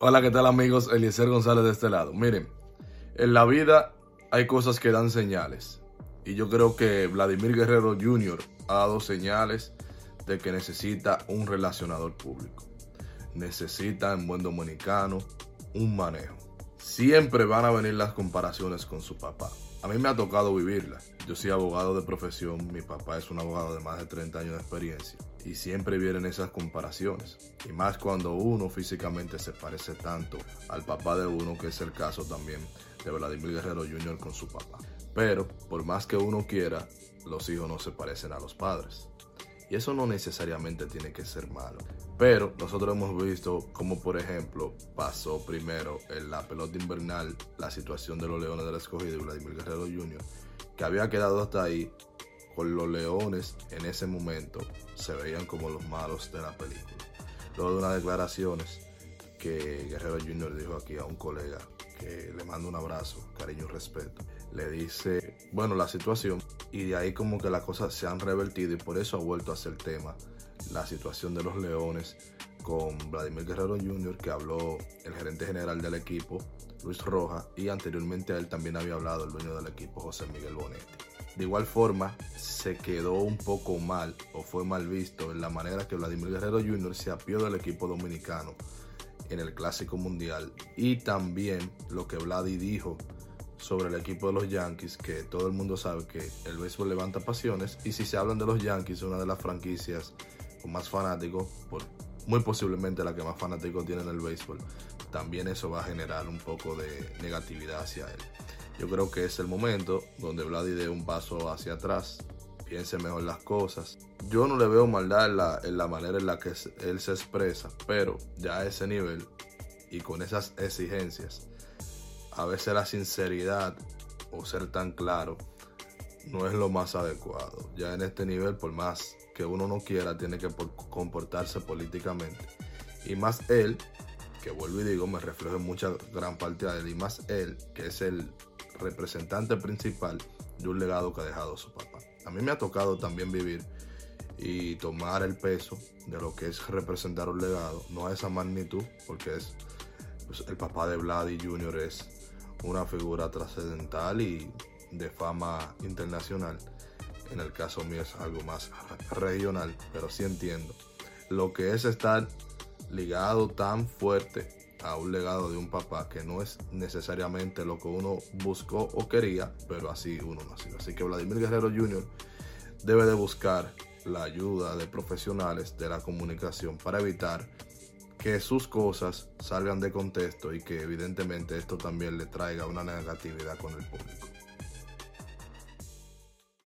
Hola, ¿qué tal amigos? Eliezer González de este lado. Miren, en la vida hay cosas que dan señales. Y yo creo que Vladimir Guerrero Jr. ha dado señales de que necesita un relacionador público. Necesita en buen dominicano un manejo. Siempre van a venir las comparaciones con su papá. A mí me ha tocado vivirlas. Yo soy abogado de profesión, mi papá es un abogado de más de 30 años de experiencia y siempre vienen esas comparaciones. Y más cuando uno físicamente se parece tanto al papá de uno, que es el caso también de Vladimir Guerrero Jr. con su papá. Pero por más que uno quiera, los hijos no se parecen a los padres. Y eso no necesariamente tiene que ser malo. Pero nosotros hemos visto como por ejemplo pasó primero en la pelota invernal la situación de los Leones del Escogido y Vladimir Guerrero Jr que había quedado hasta ahí, con los leones en ese momento se veían como los malos de la película. Luego de unas declaraciones que Guerrero Jr. dijo aquí a un colega que le manda un abrazo, cariño y respeto, le dice, bueno, la situación, y de ahí como que las cosas se han revertido y por eso ha vuelto a ser tema la situación de los leones con Vladimir Guerrero Jr., que habló el gerente general del equipo, Luis Roja, y anteriormente a él también había hablado el dueño del equipo, José Miguel Bonetti. De igual forma, se quedó un poco mal o fue mal visto en la manera que Vladimir Guerrero Jr. se apió del equipo dominicano en el Clásico Mundial y también lo que Vladi dijo sobre el equipo de los Yankees, que todo el mundo sabe que el béisbol levanta pasiones y si se hablan de los Yankees, una de las franquicias con más fanáticos, por muy posiblemente la que más fanáticos tiene en el béisbol, también eso va a generar un poco de negatividad hacia él. Yo creo que es el momento donde Vladi dé un paso hacia atrás, piense mejor las cosas. Yo no le veo maldad en la, en la manera en la que él se expresa, pero ya a ese nivel y con esas exigencias, a veces la sinceridad o ser tan claro no es lo más adecuado. Ya en este nivel, por más que uno no quiera, tiene que comportarse políticamente. Y más él, vuelvo y digo, me reflejo en mucha gran parte de él, y más él, que es el representante principal de un legado que ha dejado su papá. A mí me ha tocado también vivir y tomar el peso de lo que es representar un legado, no a esa magnitud, porque es pues, el papá de Vladi Jr. es una figura trascendental y de fama internacional. En el caso mío es algo más regional, pero sí entiendo. Lo que es estar ligado tan fuerte a un legado de un papá que no es necesariamente lo que uno buscó o quería, pero así uno nació. Así que Vladimir Guerrero Jr. debe de buscar la ayuda de profesionales de la comunicación para evitar que sus cosas salgan de contexto y que evidentemente esto también le traiga una negatividad con el público.